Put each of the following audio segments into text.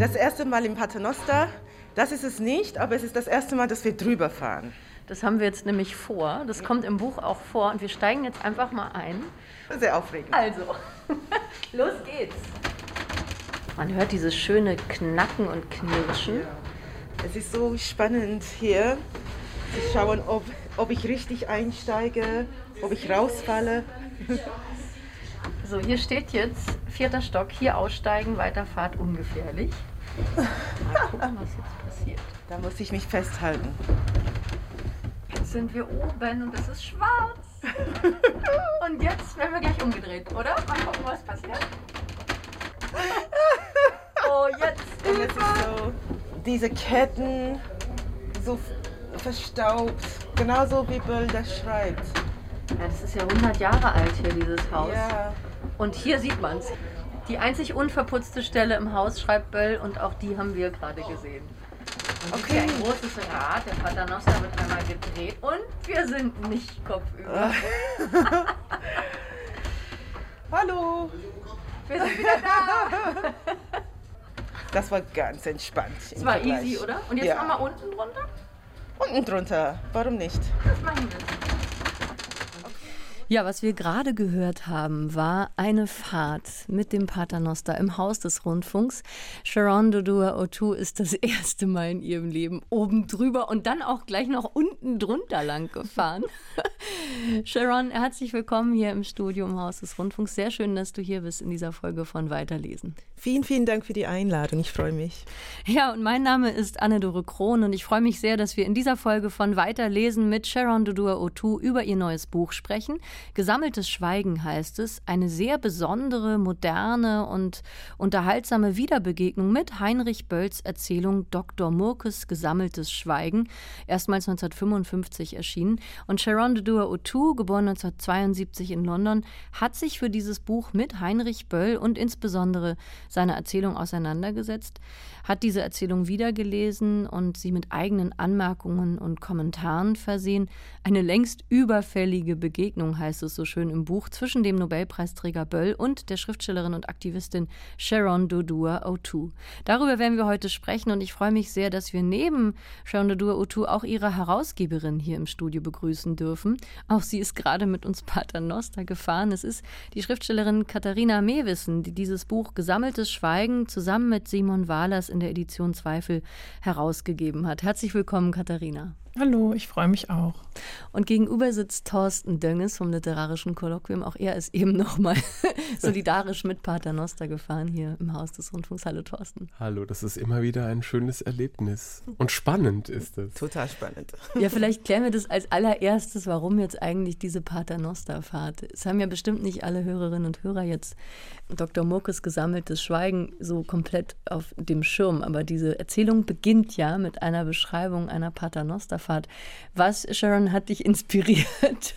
Das erste Mal im Paternoster, das ist es nicht, aber es ist das erste Mal, dass wir drüber fahren. Das haben wir jetzt nämlich vor. Das kommt im Buch auch vor und wir steigen jetzt einfach mal ein. Sehr aufregend. Also, los geht's. Man hört dieses schöne Knacken und Knirschen. Es ist so spannend hier zu schauen, ob, ob ich richtig einsteige, ob ich rausfalle. So, hier steht jetzt vierter Stock, hier aussteigen, Weiterfahrt ungefährlich. Mal gucken, was jetzt passiert. Da muss ich mich festhalten. Jetzt sind wir oben und es ist schwarz. Und jetzt werden wir gleich umgedreht, oder? Mal gucken, was passiert. Oh, jetzt. Ist so, diese Ketten so verstaubt, genauso wie Böll das schreibt. Ja, das ist ja 100 Jahre alt hier, dieses Haus. Ja, Und hier sieht man es. Die einzig unverputzte Stelle im Haus schreibt Böll und auch die haben wir gerade gesehen. Und okay. Hier ein großes Rad, der Paternoster wird einmal gedreht und wir sind nicht kopfüber. hallo. Wir sind wieder da. Das war ganz entspannt. Das war easy, oder? Und jetzt Ja. machen wir unten drunter? Unten drunter, warum nicht? Das machen wir. Ja, was wir gerade gehört haben, war eine Fahrt mit dem Paternoster im Haus des Rundfunks. Sharon Dodua Otu ist das erste Mal in ihrem Leben oben drüber und dann auch gleich noch unten drunter lang gefahren. Sharon, herzlich willkommen hier im Studio im Haus des Rundfunks. Sehr schön, dass du hier bist in dieser Folge von Weiterlesen. Vielen, vielen Dank für die Einladung. Ich freue mich. Ja, und mein Name ist Anne-Dore Krohn und ich freue mich sehr, dass wir in dieser Folge von Weiterlesen mit Sharon Dodua Otu über ihr neues Buch sprechen. Gesammeltes Schweigen heißt es. Eine sehr besondere, moderne und unterhaltsame Wiederbegegnung mit Heinrich Bölls Erzählung Dr. Murkes Gesammeltes Schweigen, erstmals 1955 erschienen. Und Sharon Dodua Otu, geboren 1972 in London, hat sich für dieses Buch mit Heinrich Böll und insbesondere seiner Erzählung auseinandergesetzt, hat diese Erzählung wiedergelesen und sie mit eigenen Anmerkungen und Kommentaren versehen. Eine längst überfällige Begegnung, heißt es so schön im Buch, zwischen dem Nobelpreisträger Böll und der Schriftstellerin und Aktivistin Sharon Dodua Otu. Darüber werden wir heute sprechen und ich freue mich sehr, dass wir neben Sharon Dodua Otu auch ihre Herausgeberin hier im Studio begrüßen dürfen. Auch sie ist gerade mit uns Paternoster gefahren. Es ist die Schriftstellerin Katharina Mewissen, die dieses Buch Gesammeltes Schweigen zusammen mit Simon Wahlers in der Edition Zweifel herausgegeben hat. Herzlich willkommen, Katharina. Hallo, ich freue mich auch. Und gegenüber sitzt Thorsten Dönges vom Literarischen Kolloquium. Auch er ist eben nochmal solidarisch mit Paternoster gefahren hier im Haus des Rundfunks. Hallo Thorsten. Hallo, das ist immer wieder ein schönes Erlebnis. Und spannend ist es. Total spannend. Ja, vielleicht klären wir das als allererstes, warum jetzt eigentlich diese Paternosterfahrt. Es haben ja bestimmt nicht alle Hörerinnen und Hörer jetzt Dr. Murkes gesammeltes Schweigen so komplett auf dem Schirm. Aber diese Erzählung beginnt ja mit einer Beschreibung einer Paternosterfahrt. Was, Sharon, hat dich inspiriert,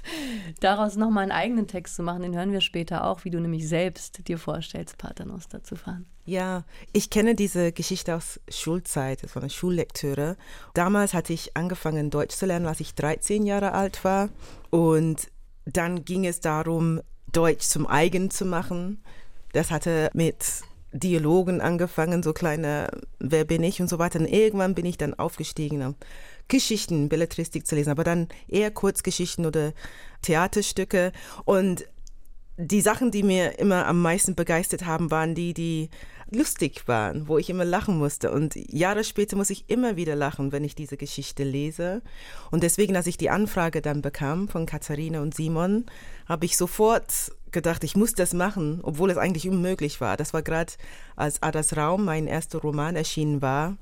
daraus nochmal einen eigenen Text zu machen? Den hören wir später auch, wie du nämlich selbst dir vorstellst, Paternoster zu fahren. Ja, ich kenne diese Geschichte aus Schulzeit, von der Schullektüre. Damals hatte ich angefangen, Deutsch zu lernen, als ich 13 Jahre alt war. Und dann ging es darum, Deutsch zum eigen zu machen. Das hatte mit Dialogen angefangen, so kleine Wer bin ich und so weiter. Und irgendwann bin ich dann aufgestiegen, Geschichten, Belletristik zu lesen, aber dann eher Kurzgeschichten oder Theaterstücke. Und die Sachen, die mir immer am meisten begeistert haben, waren die, die lustig waren, wo ich immer lachen musste. Und Jahre später muss ich immer wieder lachen, wenn ich diese Geschichte lese. Und deswegen, als ich die Anfrage dann bekam von Katharina und Simon, habe ich sofort gedacht, ich muss das machen, obwohl es eigentlich unmöglich war. Das war gerade, als Adas Raum, mein erster Roman, erschienen war.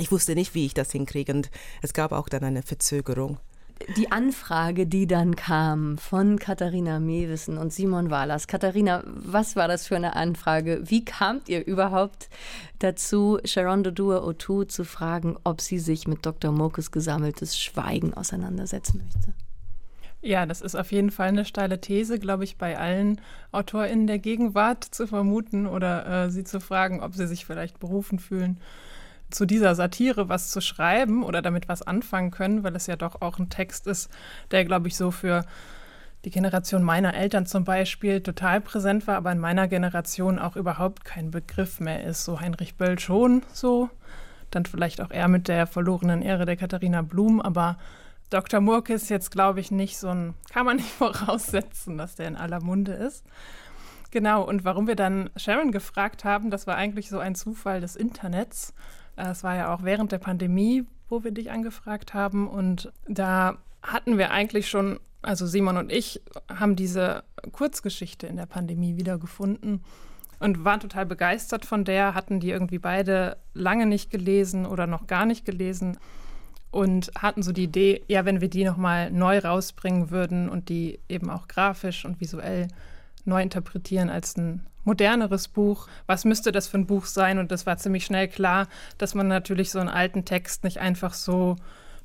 Ich wusste nicht, wie ich das hinkriege und es gab auch dann eine Verzögerung. die Anfrage, die dann kam von Katharina Mewissen und Simon Wahlers. Katharina, was war das für eine Anfrage? Wie kamt ihr überhaupt dazu, Sharon Dodua Otu zu fragen, ob sie sich mit Dr. Mokes gesammeltes Schweigen auseinandersetzen möchte? Ja, das ist auf jeden Fall eine steile These, glaube ich, bei allen AutorInnen der Gegenwart zu vermuten oder äh, sie zu fragen, ob sie sich vielleicht berufen fühlen, zu dieser Satire was zu schreiben oder damit was anfangen können, weil es ja doch auch ein Text ist, der, glaube ich, so für die Generation meiner Eltern zum Beispiel total präsent war, aber in meiner Generation auch überhaupt kein Begriff mehr ist. So Heinrich Böll schon so, dann vielleicht auch eher mit der verlorenen Ehre der Katharina Blum, aber Dr. Murke ist jetzt, glaube ich, nicht so ein, kann man nicht voraussetzen, dass der in aller Munde ist. Genau, und warum wir dann Sharon gefragt haben, das war eigentlich so ein Zufall des Internets. Es war ja auch während der Pandemie, wo wir dich angefragt haben. Und da hatten wir eigentlich schon, also Simon und ich haben diese Kurzgeschichte in der Pandemie wiedergefunden und waren total begeistert von der, hatten die irgendwie beide lange nicht gelesen oder noch gar nicht gelesen und hatten so die Idee, ja, wenn wir die nochmal neu rausbringen würden und die eben auch grafisch und visuell neu interpretieren als ein moderneres Buch. Was müsste das für ein Buch sein? Und das war ziemlich schnell klar, dass man natürlich so einen alten Text nicht einfach so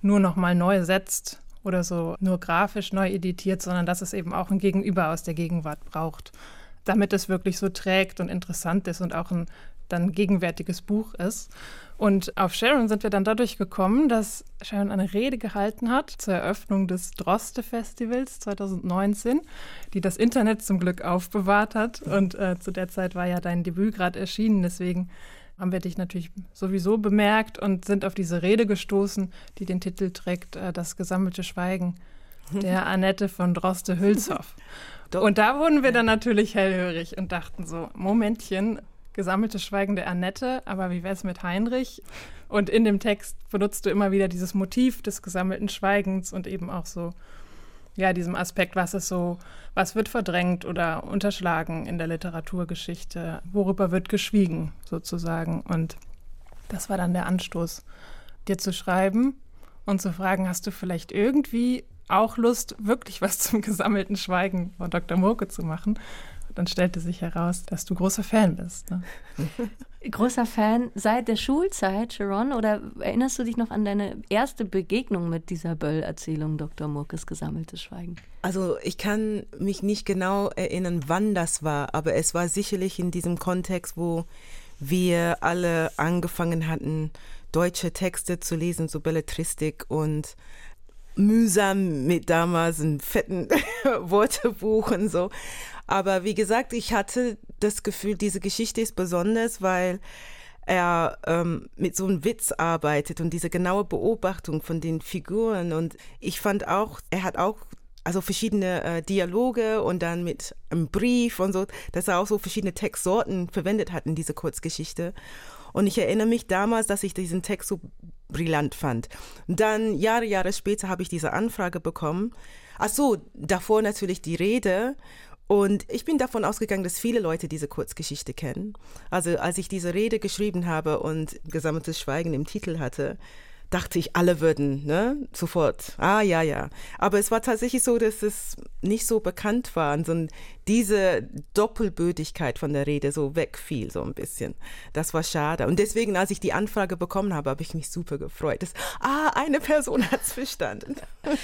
nur nochmal neu setzt oder so nur grafisch neu editiert, sondern dass es eben auch ein Gegenüber aus der Gegenwart braucht, damit es wirklich so trägt und interessant ist und auch ein dann gegenwärtiges Buch ist. Und auf Sharon sind wir dann dadurch gekommen, dass Sharon eine Rede gehalten hat zur Eröffnung des Droste-Festivals 2019, die das Internet zum Glück aufbewahrt hat. Und äh, zu der Zeit war ja dein Debüt gerade erschienen. Deswegen haben wir dich natürlich sowieso bemerkt und sind auf diese Rede gestoßen, die den Titel trägt, äh, Das gesammelte Schweigen der Annette von Droste-Hülshoff. Und da wurden wir dann natürlich hellhörig und dachten so, Momentchen, gesammeltes Schweigen der Annette, aber wie wäre es mit Heinrich? Und in dem Text benutzt du immer wieder dieses Motiv des gesammelten Schweigens und eben auch so, ja, diesem Aspekt, was ist so, was wird verdrängt oder unterschlagen in der Literaturgeschichte, worüber wird geschwiegen sozusagen. Und das war dann der Anstoß, dir zu schreiben und zu fragen, hast du vielleicht irgendwie auch Lust, wirklich was zum gesammelten Schweigen von Dr. Murke zu machen? Dann stellte sich heraus, dass du großer Fan bist. Ne? Großer Fan seit der Schulzeit, Sharon? Oder erinnerst du dich noch an deine erste Begegnung mit dieser Böll-Erzählung, Dr. Murkes gesammeltes Schweigen? Also ich kann mich nicht genau erinnern, wann das war, aber es war sicherlich in diesem Kontext, wo wir alle angefangen hatten, deutsche Texte zu lesen, so Belletristik und mühsam mit damals einem fetten Wörterbuch und so. Aber wie gesagt, ich hatte das Gefühl, diese Geschichte ist besonders, weil er ähm, mit so einem Witz arbeitet und diese genaue Beobachtung von den Figuren. Und ich fand auch, er hat auch also verschiedene äh, Dialoge und dann mit einem Brief und so, dass er auch so verschiedene Textsorten verwendet hat in diese Kurzgeschichte. Und ich erinnere mich damals, dass ich diesen Text so brillant fand. Dann Jahre, Jahre später habe ich diese Anfrage bekommen. Ach so, davor natürlich die Rede und ich bin davon ausgegangen, dass viele Leute diese Kurzgeschichte kennen. Also als ich diese Rede geschrieben habe und gesammeltes Schweigen im Titel hatte, dachte ich, alle würden ne, sofort, ah ja, ja. Aber es war tatsächlich so, dass es nicht so bekannt war, sondern diese Doppelbödigkeit von der Rede so wegfiel, so ein bisschen. Das war schade. Und deswegen, als ich die Anfrage bekommen habe, habe ich mich super gefreut. Dass, ah, eine Person hat es verstanden.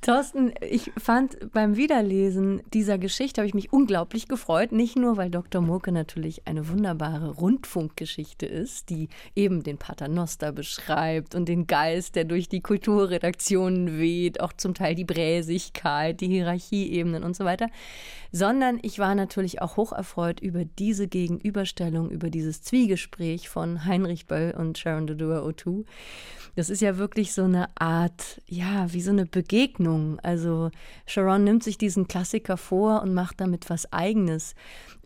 Thorsten, ich fand beim Wiederlesen dieser Geschichte, habe ich mich unglaublich gefreut. Nicht nur, weil Dr. Murke natürlich eine wunderbare Rundfunkgeschichte ist, die eben den Paternoster beschreibt und den Geist, der durch die Kulturredaktionen weht, auch zum Teil die Bräsigkeit, die Hierarchieebenen und so weiter, sondern ich war natürlich auch hocherfreut über diese Gegenüberstellung, über dieses Zwiegespräch von Heinrich Böll und Sharon Dodua O'Toole. Das ist ja wirklich so eine Art, ja, wie so eine Begegnung. Also Sharon nimmt sich diesen Klassiker vor und macht damit was Eigenes.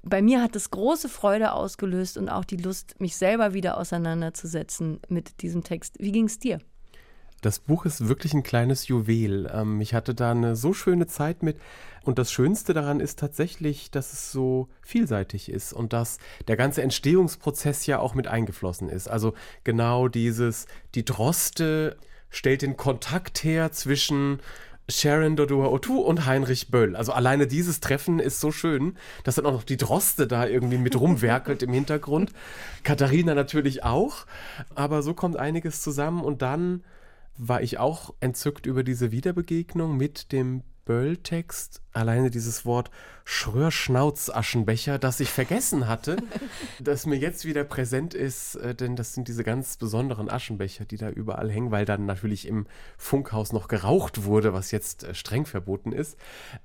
Bei mir hat es große Freude ausgelöst und auch die Lust, mich selber wieder auseinanderzusetzen mit diesem Text. Wie ging es dir? Das Buch ist wirklich ein kleines Juwel. Ähm, ich hatte da eine so schöne Zeit mit. Und das Schönste daran ist tatsächlich, dass es so vielseitig ist und dass der ganze Entstehungsprozess ja auch mit eingeflossen ist. Also genau dieses, die Droste stellt den Kontakt her zwischen Sharon Dodua Otu und Heinrich Böll. Also alleine dieses Treffen ist so schön, dass dann auch noch die Droste da irgendwie mit rumwerkelt im Hintergrund. Katharina natürlich auch. Aber so kommt einiges zusammen und dann war ich auch entzückt über diese Wiederbegegnung mit dem Böll-Text alleine dieses Wort Schröhrschnauzaschenbecher, das ich vergessen hatte, das mir jetzt wieder präsent ist, äh, denn das sind diese ganz besonderen Aschenbecher, die da überall hängen, weil dann natürlich im Funkhaus noch geraucht wurde, was jetzt äh, streng verboten ist.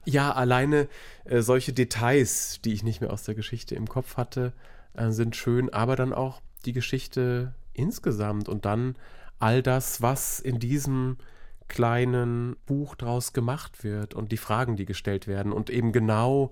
Ja, alleine äh, solche Details, die ich nicht mehr aus der Geschichte im Kopf hatte, sind schön, aber dann auch die Geschichte insgesamt und dann all das, was in diesem kleinen Buch draus gemacht wird und die Fragen, die gestellt werden und eben genau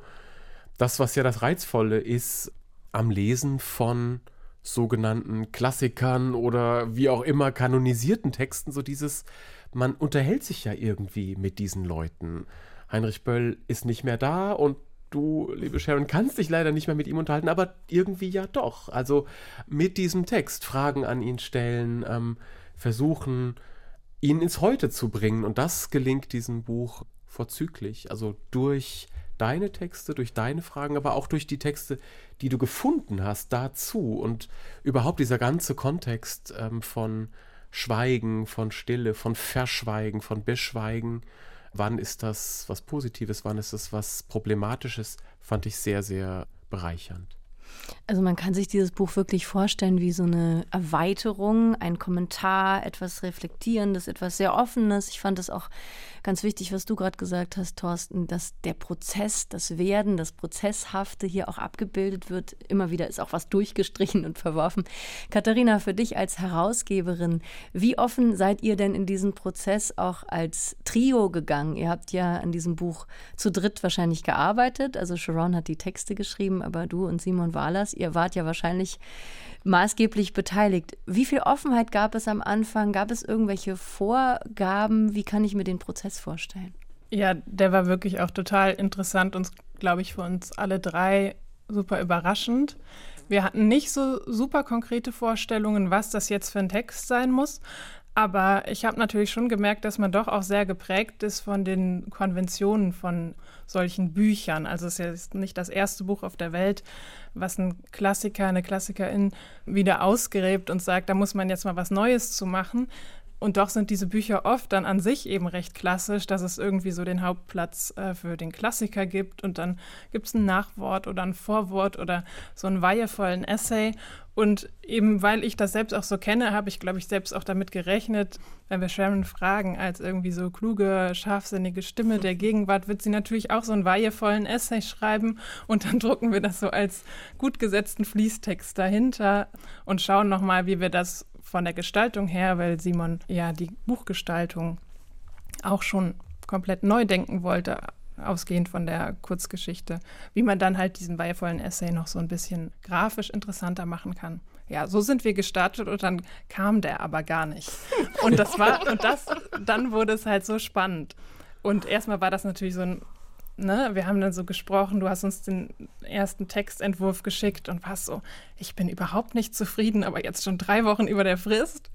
das, was ja das Reizvolle ist am Lesen von sogenannten Klassikern oder wie auch immer kanonisierten Texten, so dieses, man unterhält sich ja irgendwie mit diesen Leuten. Heinrich Böll ist nicht mehr da und du, liebe Sharon, kannst dich leider nicht mehr mit ihm unterhalten, aber irgendwie ja doch. Also mit diesem Text Fragen an ihn stellen, ähm, versuchen, ihn ins Heute zu bringen. Und das gelingt diesem Buch vorzüglich. Also durch deine Texte, durch deine Fragen, aber auch durch die Texte, die du gefunden hast dazu. Und überhaupt dieser ganze Kontext ähm, von Schweigen, von Stille, von Verschweigen, von Beschweigen. Wann ist das was Positives, wann ist das was Problematisches, fand ich sehr, sehr bereichernd. Also man kann sich dieses Buch wirklich vorstellen wie so eine Erweiterung, ein Kommentar, etwas Reflektierendes, etwas sehr Offenes. Ich fand es auch ganz wichtig, was du gerade gesagt hast, Thorsten, dass der Prozess, das Werden, das Prozesshafte hier auch abgebildet wird. Immer wieder ist auch was durchgestrichen und verworfen. Katharina, für dich als Herausgeberin, wie offen seid ihr denn in diesen Prozess auch als Trio gegangen? Ihr habt ja an diesem Buch zu dritt wahrscheinlich gearbeitet. Also Sharon hat die Texte geschrieben, aber du und Simon Wahlers, ihr wart ja wahrscheinlich maßgeblich beteiligt. Wie viel Offenheit gab es am Anfang? Gab es irgendwelche Vorgaben? Wie kann ich mir den Prozess vorstellen? Ja, der war wirklich auch total interessant und, glaube ich, für uns alle drei super überraschend. Wir hatten nicht so super konkrete Vorstellungen, was das jetzt für ein Text sein muss. Aber ich habe natürlich schon gemerkt, dass man doch auch sehr geprägt ist von den Konventionen von solchen Büchern. Also es ist ja nicht das erste Buch auf der Welt, was ein Klassiker, eine Klassikerin wieder ausgräbt und sagt, da muss man jetzt mal was Neues zu machen. Und doch sind diese Bücher oft dann an sich eben recht klassisch, dass es irgendwie so den Hauptplatz äh, für den Klassiker gibt und dann gibt es ein Nachwort oder ein Vorwort oder so einen weihevollen Essay. Und eben weil ich das selbst auch so kenne, habe ich, glaube ich, selbst auch damit gerechnet, wenn wir Sharon fragen, als irgendwie so kluge, scharfsinnige Stimme der Gegenwart, wird sie natürlich auch so einen weihevollen Essay schreiben und dann drucken wir das so als gut gesetzten Fließtext dahinter und schauen nochmal, wie wir das von der Gestaltung her, weil Simon ja die Buchgestaltung auch schon komplett neu denken wollte, ausgehend von der Kurzgeschichte, wie man dann halt diesen weihevollen Essay noch so ein bisschen grafisch interessanter machen kann. Ja, so sind wir gestartet und dann kam der aber gar nicht. Und das war, und das, dann wurde es halt so spannend. Und erstmal war das natürlich so ein ne, wir haben dann so gesprochen, du hast uns den ersten Textentwurf geschickt und warst so, ich bin überhaupt nicht zufrieden, aber jetzt schon drei Wochen über der Frist.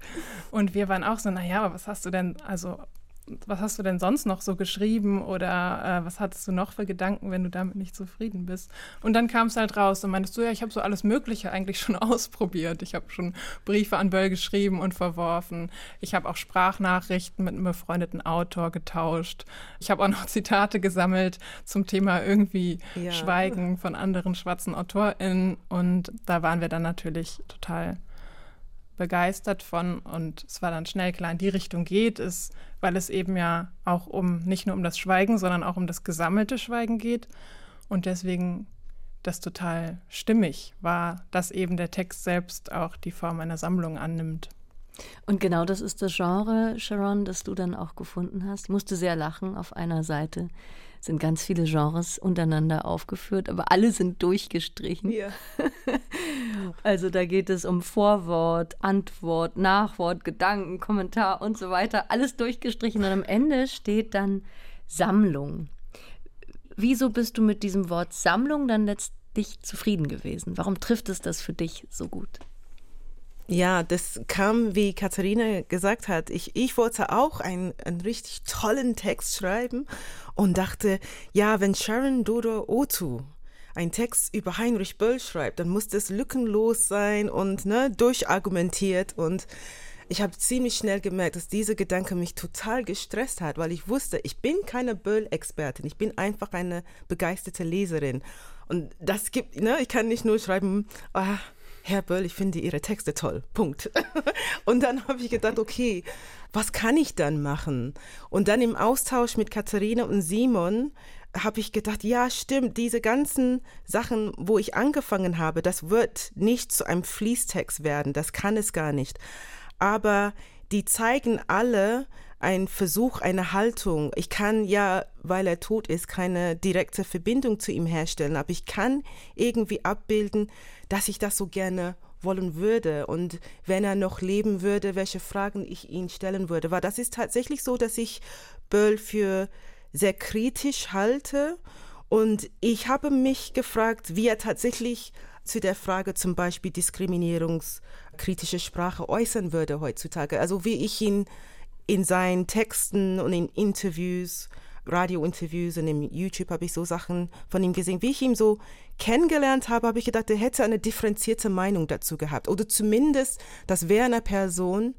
Und wir waren auch so, naja, aber was hast du denn, also was hast du denn sonst noch so geschrieben oder äh, was hattest du noch für Gedanken, wenn du damit nicht zufrieden bist? Und dann kam es halt raus und meintest du, ja, ich habe so alles Mögliche eigentlich schon ausprobiert. Ich habe schon Briefe an Böll geschrieben und verworfen. Ich habe auch Sprachnachrichten mit einem befreundeten Autor getauscht. Ich habe auch noch Zitate gesammelt zum Thema irgendwie ja. Schweigen von anderen schwarzen AutorInnen. Und da waren wir dann natürlich total begeistert von und es war dann schnell klar, in die Richtung geht es, weil es eben ja auch um nicht nur um das Schweigen, sondern auch um das gesammelte Schweigen geht und deswegen das total stimmig war, dass eben der Text selbst auch die Form einer Sammlung annimmt. Und genau das ist das Genre, Sharon, das du dann auch gefunden hast. Ich musste sehr lachen auf einer Seite sind ganz viele Genres untereinander aufgeführt, aber alle sind durchgestrichen. Ja. also da geht es um Vorwort, Antwort, Nachwort, Gedanken, Kommentar und so weiter. Alles durchgestrichen und am Ende steht dann Sammlung. Wieso bist du mit diesem Wort Sammlung dann letztlich zufrieden gewesen? Warum trifft es das für dich so gut? Ja, das kam, wie Katharina gesagt hat. Ich, ich wollte auch einen, einen richtig tollen Text schreiben und dachte, ja, wenn Sharon Dodo Otu einen Text über Heinrich Böll schreibt, dann muss das lückenlos sein und ne, durchargumentiert und ich habe ziemlich schnell gemerkt, dass dieser Gedanke mich total gestresst hat, weil ich wusste, ich bin keine Böll-Expertin, ich bin einfach eine begeisterte Leserin. Und das gibt, ne, ich kann nicht nur schreiben, ah, Herr Böll, ich finde Ihre Texte toll. Punkt. Und dann habe ich gedacht, okay, was kann ich dann machen? Und dann im Austausch mit Katharina und Simon habe ich gedacht, ja, stimmt, diese ganzen Sachen, wo ich angefangen habe, das wird nicht zu einem Fließtext werden, das kann es gar nicht. Aber die zeigen alle einen Versuch, eine Haltung. Ich kann ja, weil er tot ist, keine direkte Verbindung zu ihm herstellen, aber ich kann irgendwie abbilden, dass ich das so gerne wollen würde und wenn er noch leben würde, welche Fragen ich ihn stellen würde. Weil das ist tatsächlich so, dass ich Böll für sehr kritisch halte und ich habe mich gefragt, wie er tatsächlich zu der Frage zum Beispiel diskriminierungskritische Sprache äußern würde heutzutage. Also wie ich ihn in seinen Texten und in Interviews, Radiointerviews und im YouTube habe ich so Sachen von ihm gesehen. Wie ich ihn so kennengelernt habe, habe ich gedacht, er hätte eine differenzierte Meinung dazu gehabt. Oder zumindest, das wäre eine Person,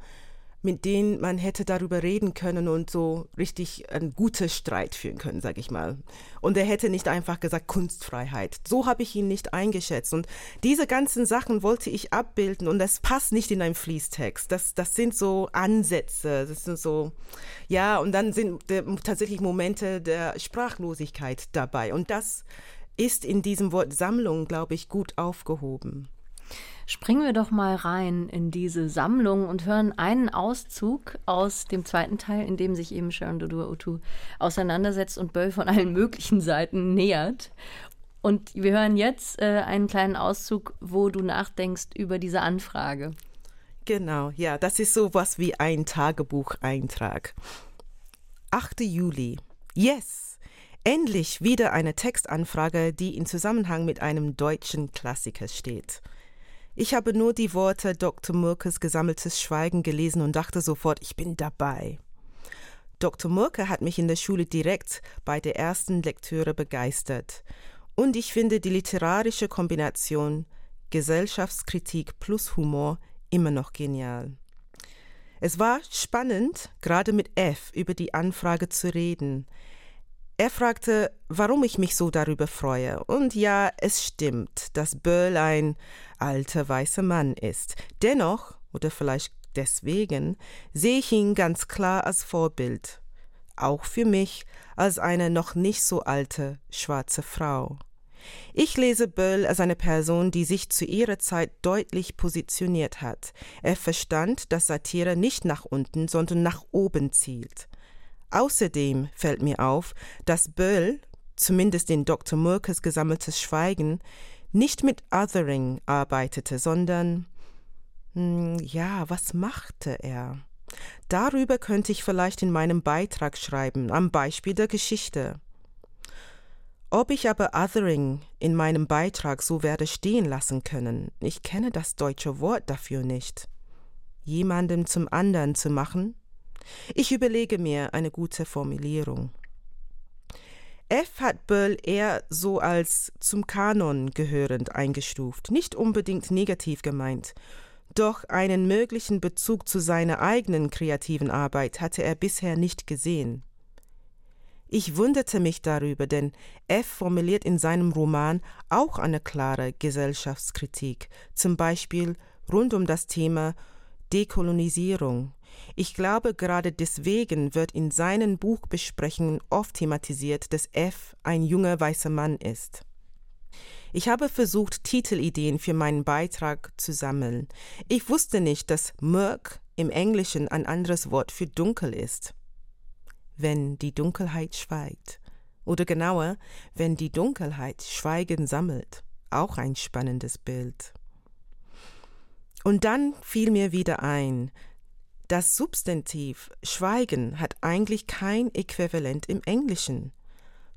mit denen man hätte darüber reden können und so richtig einen guten Streit führen können, sag ich mal. Und er hätte nicht einfach gesagt Kunstfreiheit. So habe ich ihn nicht eingeschätzt. Und diese ganzen Sachen wollte ich abbilden und das passt nicht in einen Fließtext. Das, das sind so Ansätze, das sind so, ja, und dann sind äh, tatsächlich Momente der Sprachlosigkeit dabei. Und das ist in diesem Wort Sammlung, glaube ich, gut aufgehoben. Springen wir doch mal rein in diese Sammlung und hören einen Auszug aus dem zweiten Teil, in dem sich eben Sharon Dodua Otu auseinandersetzt und Böll von allen möglichen Seiten nähert. Und wir hören jetzt äh, einen kleinen Auszug, wo du nachdenkst über diese Anfrage. Genau, ja, das ist sowas wie ein Tagebucheintrag. 8. Juli. Yes! Endlich wieder eine Textanfrage, die in Zusammenhang mit einem deutschen Klassiker steht. Ich habe nur die Worte Dr. Murkes gesammeltes Schweigen gelesen und dachte sofort, ich bin dabei. Dr. Murke hat mich in der Schule direkt bei der ersten Lektüre begeistert. Und ich finde die literarische Kombination Gesellschaftskritik plus Humor immer noch genial. Es war spannend, gerade mit F über die Anfrage zu reden. Er fragte, warum ich mich so darüber freue. Und ja, es stimmt, dass Böll ein alter weißer Mann ist. Dennoch, oder vielleicht deswegen, sehe ich ihn ganz klar als Vorbild. Auch für mich als eine noch nicht so alte schwarze Frau. Ich lese Böll als eine Person, die sich zu ihrer Zeit deutlich positioniert hat. Er verstand, dass Satire nicht nach unten, sondern nach oben zielt. Außerdem fällt mir auf, dass Böll, zumindest in Dr. Murkes gesammeltes Schweigen, nicht mit Othering arbeitete, sondern hm, ja, was machte er? Darüber könnte ich vielleicht in meinem Beitrag schreiben, am Beispiel der Geschichte. Ob ich aber Othering in meinem Beitrag so werde stehen lassen können, ich kenne das deutsche Wort dafür nicht. Jemandem zum anderen zu machen, ich überlege mir eine gute Formulierung. F hat Böll eher so als zum Kanon gehörend eingestuft, nicht unbedingt negativ gemeint. Doch einen möglichen Bezug zu seiner eigenen kreativen Arbeit hatte er bisher nicht gesehen. Ich wunderte mich darüber, denn F formuliert in seinem Roman auch eine klare Gesellschaftskritik, zum Beispiel rund um das Thema Dekolonisierung, ich glaube, gerade deswegen wird in seinen Buchbesprechungen oft thematisiert, dass F ein junger weißer Mann ist. Ich habe versucht, Titelideen für meinen Beitrag zu sammeln. Ich wusste nicht, dass Murk im Englischen ein anderes Wort für dunkel ist. Wenn die Dunkelheit schweigt. Oder genauer, wenn die Dunkelheit Schweigen sammelt. Auch ein spannendes Bild. Und dann fiel mir wieder ein, das Substantiv Schweigen hat eigentlich kein Äquivalent im Englischen.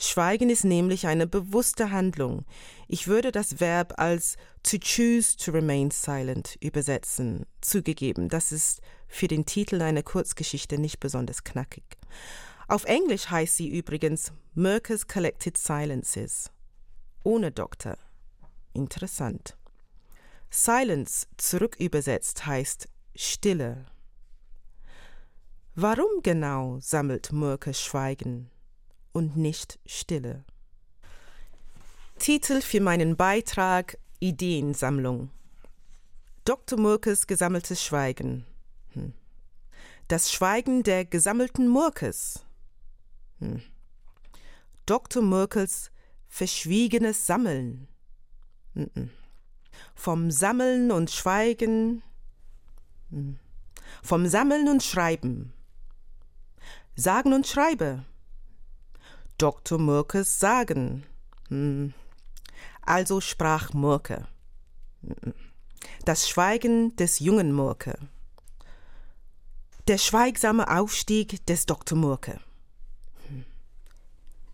Schweigen ist nämlich eine bewusste Handlung. Ich würde das Verb als to choose to remain silent übersetzen. Zugegeben, das ist für den Titel einer Kurzgeschichte nicht besonders knackig. Auf Englisch heißt sie übrigens Merkers Collected Silences. Ohne Doktor. Interessant. Silence zurückübersetzt heißt Stille. Warum genau sammelt Murke Schweigen und nicht Stille? Titel für meinen Beitrag Ideensammlung. Dr. Murkes gesammeltes Schweigen. Hm. Das Schweigen der gesammelten Murkes. Hm. Dr. Murkels verschwiegenes Sammeln. Vom Sammeln und Schweigen. Hm. Vom Sammeln und Schreiben. Sagen und Schreibe. Dr. Murkes Sagen. Hm. Also sprach Murke. Hm. Das Schweigen des jungen Murke. Der schweigsame Aufstieg des Dr. Murke.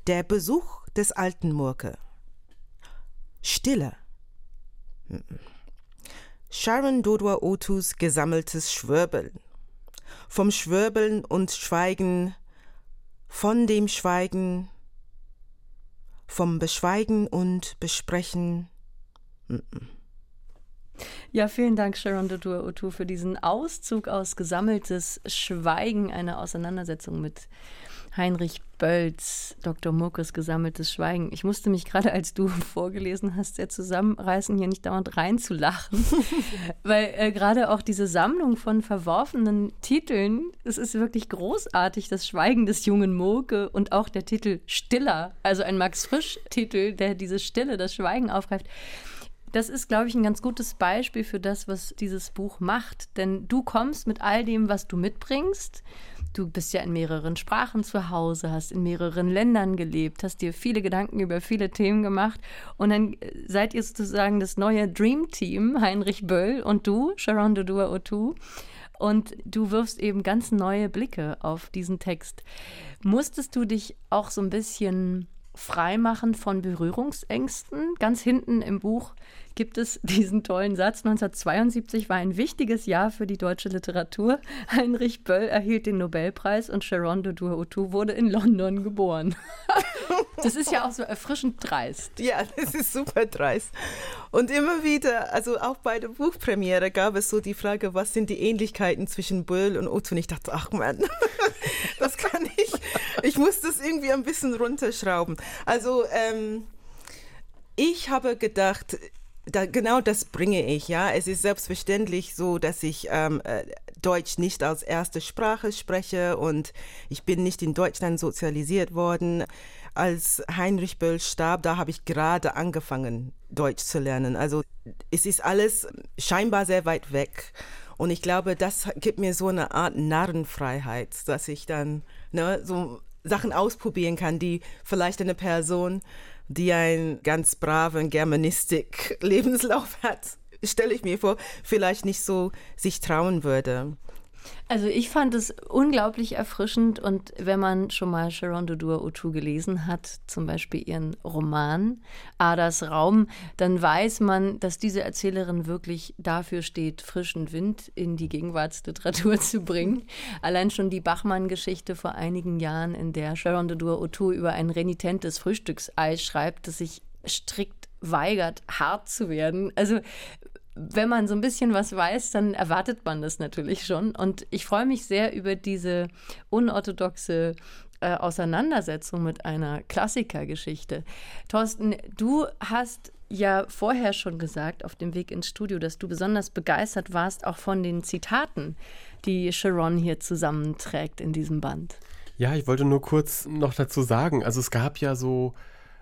Der Besuch des alten Murke. Stille. Sharon Dodua Otus gesammeltes Schwörbeln. Vom Schwörbeln und Schweigen, von dem Schweigen, vom Beschweigen und Besprechen. Ja, vielen Dank, Sharon Dodur Otu, für diesen Auszug aus gesammeltes Schweigen, eine Auseinandersetzung mit Heinrich Bölz, Dr. Murkes gesammeltes Schweigen. Ich musste mich gerade, als du vorgelesen hast, sehr zusammenreißen, hier nicht dauernd reinzulachen, weil äh, gerade auch diese Sammlung von verworfenen Titeln, es ist wirklich großartig, das Schweigen des jungen Murke und auch der Titel Stiller, also ein Max Frisch-Titel, der diese Stille, das Schweigen aufgreift. Das ist, glaube ich, ein ganz gutes Beispiel für das, was dieses Buch macht. Denn du kommst mit all dem, was du mitbringst. Du bist ja in mehreren Sprachen zu Hause, hast in mehreren Ländern gelebt, hast dir viele Gedanken über viele Themen gemacht. Und dann äh, seid ihr sozusagen das neue Dream Team, Heinrich Böll und du, Sharon Dodua Otu. Und du wirfst eben ganz neue Blicke auf diesen Text. Musstest du dich auch so ein bisschen freimachen von Berührungsängsten? Ganz hinten im Buch gibt es diesen tollen Satz. 1972 war ein wichtiges Jahr für die deutsche Literatur. Heinrich Böll erhielt den Nobelpreis und Sharon de Duautou wurde in London geboren. das ist ja auch so erfrischend dreist. Ja, das ist super dreist. Und immer wieder, also auch bei der Buchpremiere gab es so die Frage, was sind die Ähnlichkeiten zwischen Böll und Otto? Und ich dachte, ach man, das kann ich. Ich muss das irgendwie ein bisschen runterschrauben. Also, ähm, ich habe gedacht, da, genau das bringe ich, ja. Es ist selbstverständlich so, dass ich ähm, äh, Deutsch nicht als erste Sprache spreche und ich bin nicht in Deutschland sozialisiert worden. Als Heinrich Böll starb, da habe ich gerade angefangen, Deutsch zu lernen. Also es ist alles scheinbar sehr weit weg. Und ich glaube, das gibt mir so eine Art Narrenfreiheit, dass ich dann ne, so Sachen ausprobieren kann, die vielleicht eine Person die einen ganz braven Germanistik-Lebenslauf hat, stelle ich mir vor, vielleicht nicht so sich trauen würde. Also ich fand es unglaublich erfrischend und wenn man schon mal Sharon Dodur Otu gelesen hat, zum Beispiel ihren Roman Adas Raum, dann weiß man, dass diese Erzählerin wirklich dafür steht, frischen Wind in die Gegenwartsliteratur zu bringen. Allein schon die Bachmann-Geschichte vor einigen Jahren, in der Sharon Dodur Otu über ein renitentes Frühstücksei schreibt, das sich strikt weigert, hart zu werden. Also wenn man so ein bisschen was weiß, dann erwartet man das natürlich schon. Und ich freue mich sehr über diese unorthodoxe äh, Auseinandersetzung mit einer Klassikergeschichte. Thorsten, du hast ja vorher schon gesagt auf dem Weg ins Studio, dass du besonders begeistert warst, auch von den Zitaten, die Sharon hier zusammenträgt in diesem Band. Ja, ich wollte nur kurz noch dazu sagen, also es gab ja so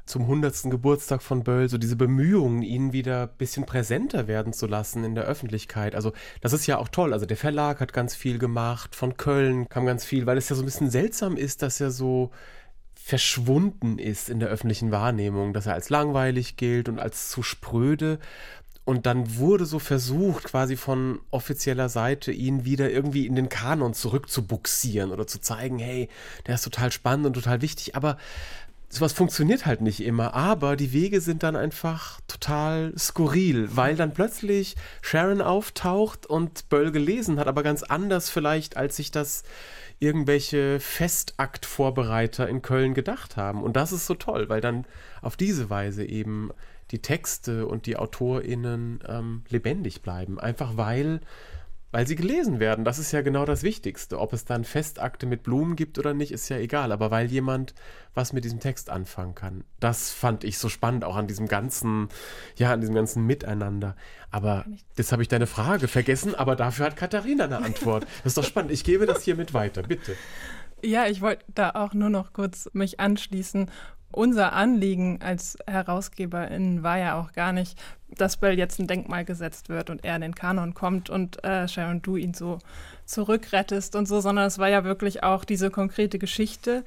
zum 100. Geburtstag von Böll, so diese Bemühungen, ihn wieder ein bisschen präsenter werden zu lassen in der Öffentlichkeit. Also das ist ja auch toll. Also der Verlag hat ganz viel gemacht, von Köln kam ganz viel, weil es ja so ein bisschen seltsam ist, dass er so verschwunden ist in der öffentlichen Wahrnehmung, dass er als langweilig gilt und als zu spröde. Und dann wurde so versucht, quasi von offizieller Seite ihn wieder irgendwie in den Kanon zurückzubuxieren oder zu zeigen, hey, der ist total spannend und total wichtig. Aber sowas funktioniert halt nicht immer, aber die Wege sind dann einfach total skurril, weil dann plötzlich Sharon auftaucht und Böll gelesen hat, aber ganz anders vielleicht, als sich das irgendwelche Festaktvorbereiter in Köln gedacht haben. Und das ist so toll, weil dann auf diese Weise eben die Texte und die AutorInnen ähm, lebendig bleiben. Einfach weil weil sie gelesen werden. Das ist ja genau das Wichtigste. Ob es dann Festakte mit Blumen gibt oder nicht, ist ja egal. Aber weil jemand was mit diesem Text anfangen kann. Das fand ich so spannend, auch an diesem ganzen, ja, an diesem ganzen Miteinander. Aber jetzt habe ich deine Frage vergessen, aber dafür hat Katharina eine Antwort. Das ist doch spannend. Ich gebe das hiermit weiter, bitte. Ja, ich wollte da auch nur noch kurz mich anschließen unser Anliegen als HerausgeberInnen war ja auch gar nicht, dass Bell jetzt ein Denkmal gesetzt wird und er in den Kanon kommt und äh, Sharon, du ihn so zurückrettest und so, sondern es war ja wirklich auch diese konkrete Geschichte,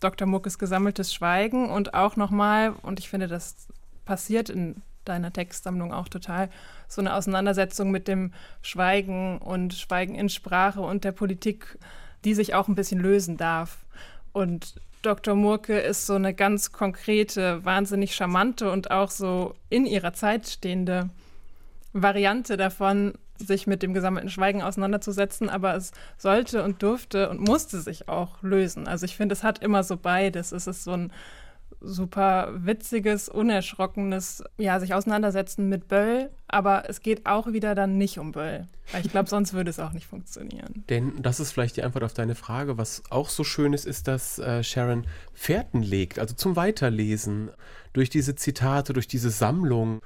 Dr. Muckes gesammeltes Schweigen und auch nochmal, und ich finde, das passiert in deiner Textsammlung auch total, so eine Auseinandersetzung mit dem Schweigen und Schweigen in Sprache und der Politik, die sich auch ein bisschen lösen darf. Und Dr. Murke ist so eine ganz konkrete, wahnsinnig charmante und auch so in ihrer Zeit stehende Variante davon, sich mit dem gesammelten Schweigen auseinanderzusetzen, aber es sollte und durfte und musste sich auch lösen. Also ich finde, es hat immer so beides. Es ist so ein super witziges, unerschrockenes, ja, sich auseinandersetzen mit Böll, aber es geht auch wieder dann nicht um Böll. Weil ich glaube, sonst würde es auch nicht funktionieren. Denn das ist vielleicht die Antwort auf deine Frage. Was auch so schön ist, ist, dass äh, Sharon Fährten legt, also zum Weiterlesen, durch diese Zitate, durch diese Sammlung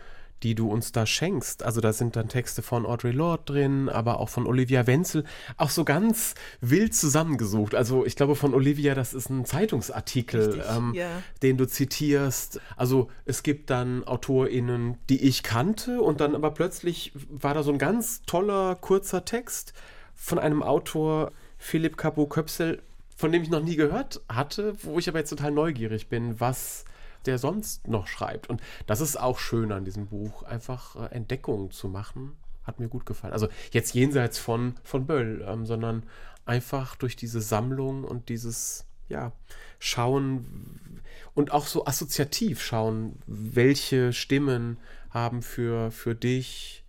die du uns da schenkst. Also da sind dann Texte von Audre Lorde drin, aber auch von Olivia Wenzel, auch so ganz wild zusammengesucht. Also ich glaube von Olivia, das ist ein Zeitungsartikel, ähm, ja. den du zitierst. Also es gibt dann AutorInnen, die ich kannte und dann aber plötzlich war da so ein ganz toller, kurzer Text von einem Autor, Philipp Cabo-Köpsel, von dem ich noch nie gehört hatte, wo ich aber jetzt total neugierig bin, was der sonst noch schreibt. Und das ist auch schön an diesem Buch, einfach äh, Entdeckungen zu machen. Hat mir gut gefallen. Also jetzt jenseits von, von Böll, ähm, sondern einfach durch diese Sammlung und dieses, ja, Schauen und auch so assoziativ schauen, welche Stimmen haben für, für dich,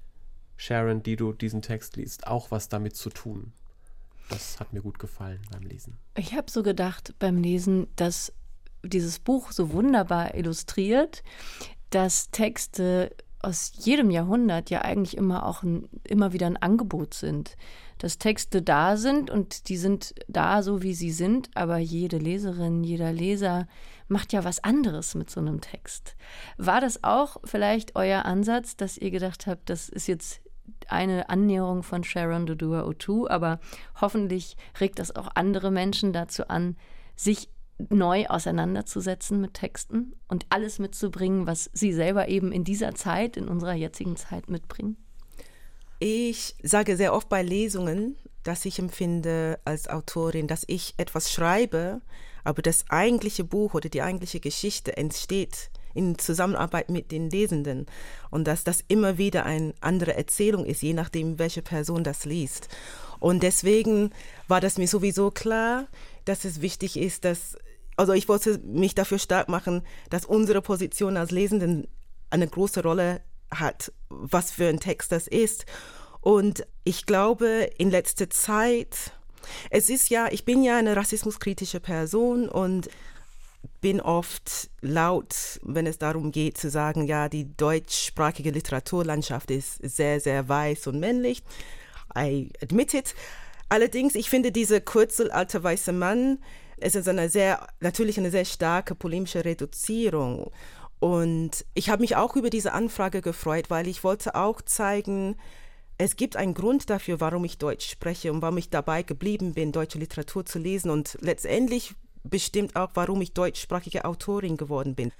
Sharon, die du diesen Text liest, auch was damit zu tun. Das hat mir gut gefallen beim Lesen. Ich habe so gedacht beim Lesen, dass dieses Buch so wunderbar illustriert, dass Texte aus jedem Jahrhundert ja eigentlich immer auch ein, immer wieder ein Angebot sind. Dass Texte da sind und die sind da so, wie sie sind, aber jede Leserin, jeder Leser macht ja was anderes mit so einem Text. War das auch vielleicht euer Ansatz, dass ihr gedacht habt, das ist jetzt eine Annäherung von Sharon Dodua O'Toole, aber hoffentlich regt das auch andere Menschen dazu an, sich neu auseinanderzusetzen mit Texten und alles mitzubringen, was Sie selber eben in dieser Zeit, in unserer jetzigen Zeit mitbringen? Ich sage sehr oft bei Lesungen, dass ich empfinde als Autorin, dass ich etwas schreibe, aber das eigentliche Buch oder die eigentliche Geschichte entsteht in Zusammenarbeit mit den Lesenden und dass das immer wieder eine andere Erzählung ist, je nachdem, welche Person das liest. Und deswegen war das mir sowieso klar, dass es wichtig ist, dass also ich wollte mich dafür stark machen, dass unsere Position als Lesenden eine große Rolle hat, was für ein Text das ist. Und ich glaube, in letzter Zeit, es ist ja, ich bin ja eine rassismuskritische Person und bin oft laut, wenn es darum geht zu sagen, ja, die deutschsprachige Literaturlandschaft ist sehr, sehr weiß und männlich. I admit it. Allerdings, ich finde diese Kürzel alter weißer Mann, es ist eine sehr, natürlich eine sehr starke polemische Reduzierung. Und ich habe mich auch über diese Anfrage gefreut, weil ich wollte auch zeigen, es gibt einen Grund dafür, warum ich Deutsch spreche und warum ich dabei geblieben bin, deutsche Literatur zu lesen und letztendlich bestimmt auch, warum ich deutschsprachige Autorin geworden bin.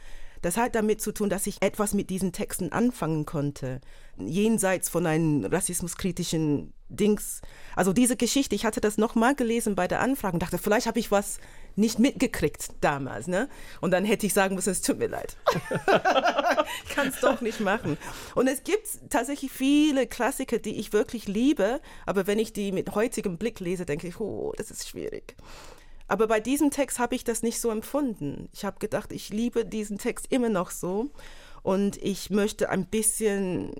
Das hat damit zu tun, dass ich etwas mit diesen Texten anfangen konnte, jenseits von einem rassismuskritischen Dings. Also diese Geschichte, ich hatte das nochmal gelesen bei der Anfrage und dachte, vielleicht habe ich was nicht mitgekriegt damals, ne? Und dann hätte ich sagen müssen, es tut mir leid. ich kann es doch nicht machen. Und es gibt tatsächlich viele Klassiker, die ich wirklich liebe, aber wenn ich die mit heutigem Blick lese, denke ich, oh, das ist schwierig. Aber bei diesem Text habe ich das nicht so empfunden. Ich habe gedacht, ich liebe diesen Text immer noch so und ich möchte ein bisschen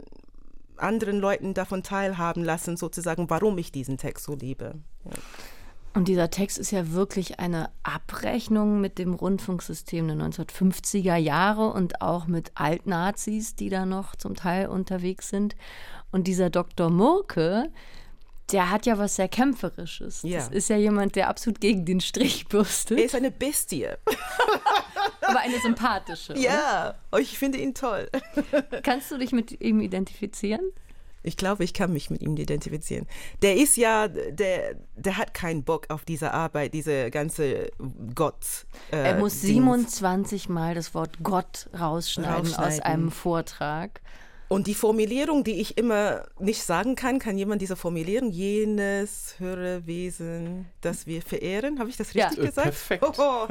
anderen Leuten davon teilhaben lassen, sozusagen, warum ich diesen Text so liebe. Ja. Und dieser Text ist ja wirklich eine Abrechnung mit dem Rundfunksystem der 1950er Jahre und auch mit Altnazis, die da noch zum Teil unterwegs sind. Und dieser Dr. Murke, der hat ja was sehr Kämpferisches. Ja. Das ist ja jemand, der absolut gegen den Strich bürstet. Er ist eine Bestie. aber eine sympathische. Ja, oh, ich finde ihn toll. Kannst du dich mit ihm identifizieren? Ich glaube, ich kann mich mit ihm identifizieren. Der ist ja, der, der hat keinen Bock auf diese Arbeit, diese ganze Gott. Äh, er muss 27 Mal das Wort Gott rausschneiden, rausschneiden. aus einem Vortrag. Und die Formulierung, die ich immer nicht sagen kann, kann jemand diese Formulierung, jenes höhere Wesen, das wir verehren, habe ich das richtig ja. gesagt? Perfekt. Oh,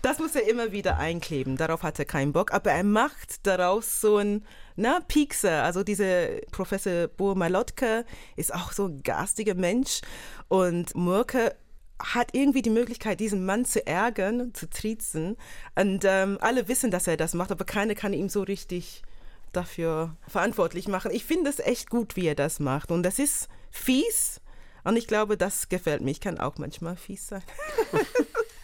das muss er immer wieder einkleben. Darauf hat er keinen Bock. Aber er macht daraus so ein na, Piekser. Also diese Professor Bo Malotka ist auch so ein garstiger Mensch. Und Murke hat irgendwie die Möglichkeit, diesen Mann zu ärgern, zu triezen. Und ähm, alle wissen, dass er das macht, aber keiner kann ihm so richtig dafür verantwortlich machen. Ich finde es echt gut, wie er das macht. Und das ist fies. Und ich glaube, das gefällt mir. Ich kann auch manchmal fies sein.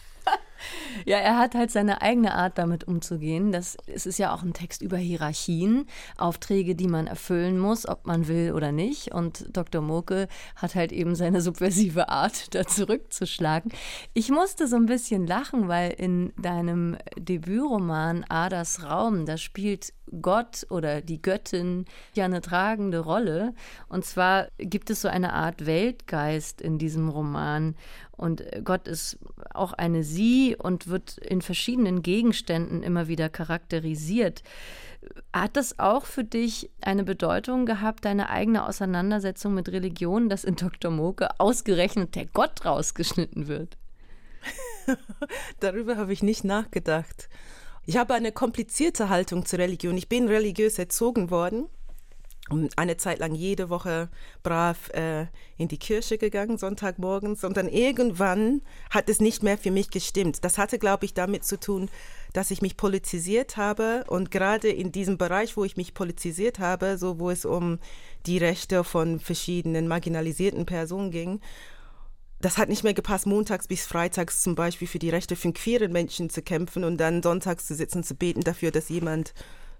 Ja, er hat halt seine eigene Art, damit umzugehen. Das, es ist ja auch ein Text über Hierarchien, Aufträge, die man erfüllen muss, ob man will oder nicht. Und Dr. Moke hat halt eben seine subversive Art, da zurückzuschlagen. Ich musste so ein bisschen lachen, weil in deinem Debütroman Adas Raum, da spielt Gott oder die Göttin ja eine tragende Rolle. Und zwar gibt es so eine Art Weltgeist in diesem Roman. Und Gott ist auch eine Sie und wird in verschiedenen Gegenständen immer wieder charakterisiert. Hat das auch für dich eine Bedeutung gehabt, deine eigene Auseinandersetzung mit Religion, dass in Dr. Moke ausgerechnet der Gott rausgeschnitten wird? Darüber habe ich nicht nachgedacht. Ich habe eine komplizierte Haltung zur Religion. Ich bin religiös erzogen worden und eine Zeit lang jede Woche brav äh, in die Kirche gegangen, Sonntagmorgens. Und dann irgendwann hat es nicht mehr für mich gestimmt. Das hatte, glaube ich, damit zu tun, dass ich mich politisiert habe. Und gerade in diesem Bereich, wo ich mich politisiert habe, so wo es um die Rechte von verschiedenen marginalisierten Personen ging, das hat nicht mehr gepasst, montags bis freitags zum Beispiel für die Rechte von queeren Menschen zu kämpfen und dann sonntags zu sitzen, zu beten dafür, dass jemand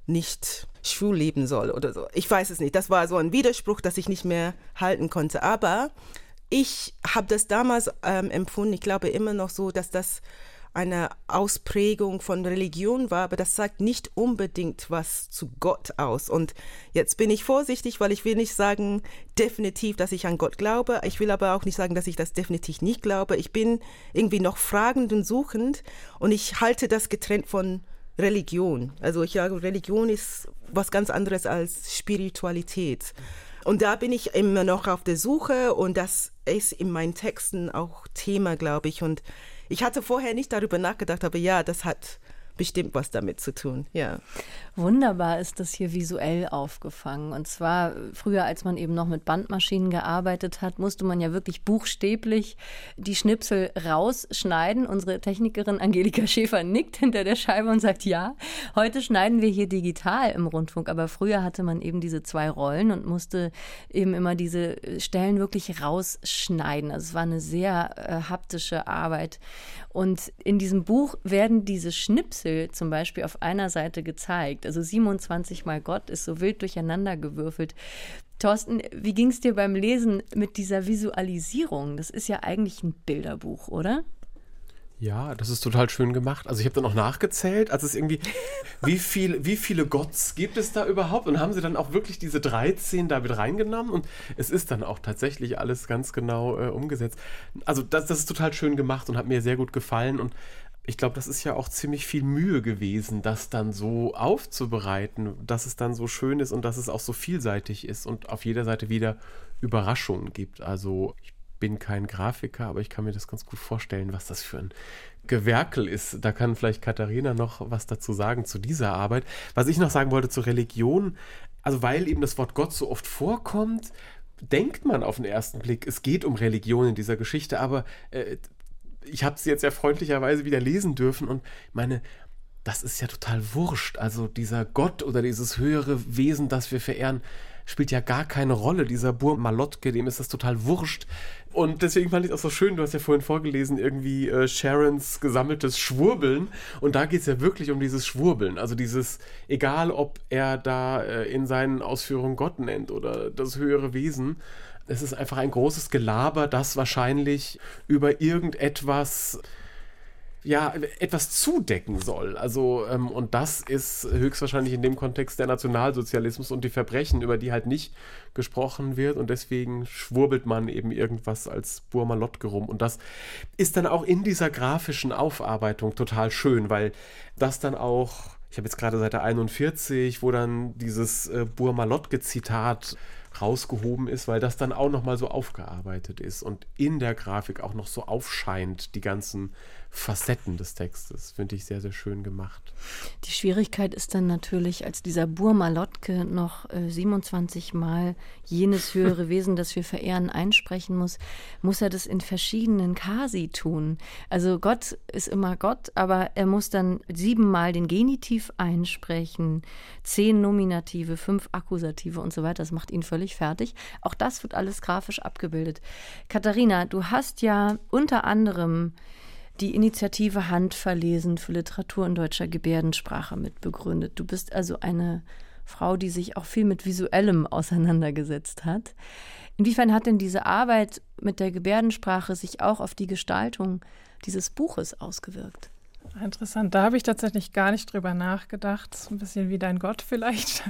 nicht schwul leben soll oder so. Ich weiß es nicht. Das war so ein Widerspruch, das ich nicht mehr halten konnte. Aber ich habe das damals ähm, empfunden, ich glaube immer noch so, dass das eine Ausprägung von Religion war, aber das sagt nicht unbedingt was zu Gott aus. Und jetzt bin ich vorsichtig, weil ich will nicht sagen definitiv, dass ich an Gott glaube. Ich will aber auch nicht sagen, dass ich das definitiv nicht glaube. Ich bin irgendwie noch fragend und suchend und ich halte das getrennt von Religion. Also ich sage, Religion ist was ganz anderes als Spiritualität. Und da bin ich immer noch auf der Suche und das ist in meinen Texten auch Thema, glaube ich. Und ich hatte vorher nicht darüber nachgedacht, aber ja, das hat bestimmt was damit zu tun, ja. Wunderbar ist das hier visuell aufgefangen. Und zwar früher, als man eben noch mit Bandmaschinen gearbeitet hat, musste man ja wirklich buchstäblich die Schnipsel rausschneiden. Unsere Technikerin Angelika Schäfer nickt hinter der Scheibe und sagt ja. Heute schneiden wir hier digital im Rundfunk, aber früher hatte man eben diese zwei Rollen und musste eben immer diese Stellen wirklich rausschneiden. Also es war eine sehr äh, haptische Arbeit. Und in diesem Buch werden diese Schnipsel zum Beispiel auf einer Seite gezeigt. Also 27 mal Gott ist so wild durcheinander gewürfelt. Thorsten, wie ging es dir beim Lesen mit dieser Visualisierung? Das ist ja eigentlich ein Bilderbuch, oder? Ja, das ist total schön gemacht. Also ich habe dann auch nachgezählt, als es irgendwie, wie, viel, wie viele Gotts gibt es da überhaupt? Und haben sie dann auch wirklich diese 13 da mit reingenommen und es ist dann auch tatsächlich alles ganz genau äh, umgesetzt. Also das, das ist total schön gemacht und hat mir sehr gut gefallen und ich glaube, das ist ja auch ziemlich viel Mühe gewesen, das dann so aufzubereiten, dass es dann so schön ist und dass es auch so vielseitig ist und auf jeder Seite wieder Überraschungen gibt. Also ich bin kein Grafiker, aber ich kann mir das ganz gut vorstellen, was das für ein Gewerkel ist. Da kann vielleicht Katharina noch was dazu sagen zu dieser Arbeit. Was ich noch sagen wollte zur Religion, also weil eben das Wort Gott so oft vorkommt, denkt man auf den ersten Blick, es geht um Religion in dieser Geschichte, aber äh, ich habe sie jetzt ja freundlicherweise wieder lesen dürfen und meine, das ist ja total wurscht. Also dieser Gott oder dieses höhere Wesen, das wir verehren, spielt ja gar keine Rolle. Dieser Bur Malotke, dem ist das total wurscht. Und deswegen fand ich es auch so schön, du hast ja vorhin vorgelesen, irgendwie äh, Sharons gesammeltes Schwurbeln. Und da geht es ja wirklich um dieses Schwurbeln. Also dieses, egal ob er da äh, in seinen Ausführungen Gott nennt oder das höhere Wesen, es ist einfach ein großes Gelaber, das wahrscheinlich über irgendetwas ja, etwas zudecken soll. Also, ähm, und das ist höchstwahrscheinlich in dem Kontext der Nationalsozialismus und die Verbrechen, über die halt nicht gesprochen wird. Und deswegen schwurbelt man eben irgendwas als Burmalotke rum. Und das ist dann auch in dieser grafischen Aufarbeitung total schön, weil das dann auch, ich habe jetzt gerade Seite 41, wo dann dieses äh, Burmalotke-Zitat rausgehoben ist, weil das dann auch nochmal so aufgearbeitet ist und in der Grafik auch noch so aufscheint, die ganzen Facetten des Textes. Finde ich sehr, sehr schön gemacht. Die Schwierigkeit ist dann natürlich, als dieser Burmalotke noch äh, 27 Mal jenes höhere Wesen, das wir verehren, einsprechen muss, muss er das in verschiedenen Kasi tun. Also Gott ist immer Gott, aber er muss dann siebenmal den Genitiv einsprechen, zehn Nominative, fünf Akkusative und so weiter. Das macht ihn völlig fertig. Auch das wird alles grafisch abgebildet. Katharina, du hast ja unter anderem die Initiative Handverlesen für Literatur in deutscher Gebärdensprache mitbegründet. Du bist also eine Frau, die sich auch viel mit Visuellem auseinandergesetzt hat. Inwiefern hat denn diese Arbeit mit der Gebärdensprache sich auch auf die Gestaltung dieses Buches ausgewirkt? Interessant, da habe ich tatsächlich gar nicht drüber nachgedacht. Ein bisschen wie dein Gott vielleicht.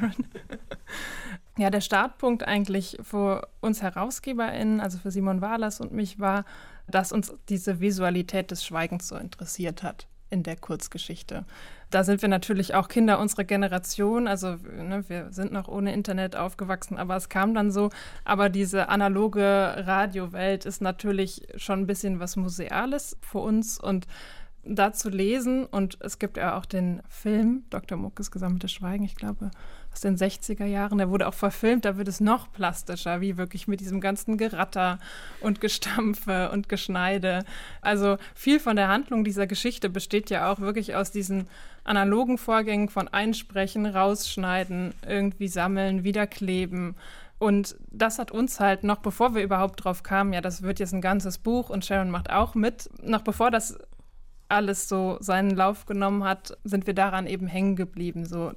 ja, der Startpunkt eigentlich für uns HerausgeberInnen, also für Simon Wahlers und mich, war dass uns diese Visualität des Schweigens so interessiert hat in der Kurzgeschichte. Da sind wir natürlich auch Kinder unserer Generation, also ne, wir sind noch ohne Internet aufgewachsen, aber es kam dann so. Aber diese analoge Radiowelt ist natürlich schon ein bisschen was Museales für uns und da zu lesen und es gibt ja auch den Film Dr. Muckes Gesammelte Schweigen, ich glaube, aus den 60er Jahren. Der wurde auch verfilmt, da wird es noch plastischer, wie wirklich mit diesem ganzen Geratter und Gestampfe und Geschneide. Also viel von der Handlung dieser Geschichte besteht ja auch wirklich aus diesen analogen Vorgängen von Einsprechen, Rausschneiden, irgendwie sammeln, wiederkleben. Und das hat uns halt noch bevor wir überhaupt drauf kamen, ja, das wird jetzt ein ganzes Buch und Sharon macht auch mit, noch bevor das alles so seinen Lauf genommen hat, sind wir daran eben hängen geblieben. So,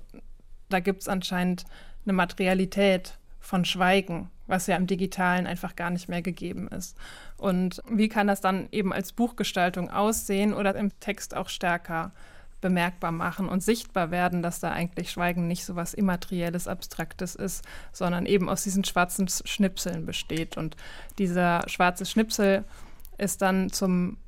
da gibt es anscheinend eine Materialität von Schweigen, was ja im Digitalen einfach gar nicht mehr gegeben ist. Und wie kann das dann eben als Buchgestaltung aussehen oder im Text auch stärker bemerkbar machen und sichtbar werden, dass da eigentlich Schweigen nicht so was Immaterielles, Abstraktes ist, sondern eben aus diesen schwarzen Schnipseln besteht. Und dieser schwarze Schnipsel ist dann zum,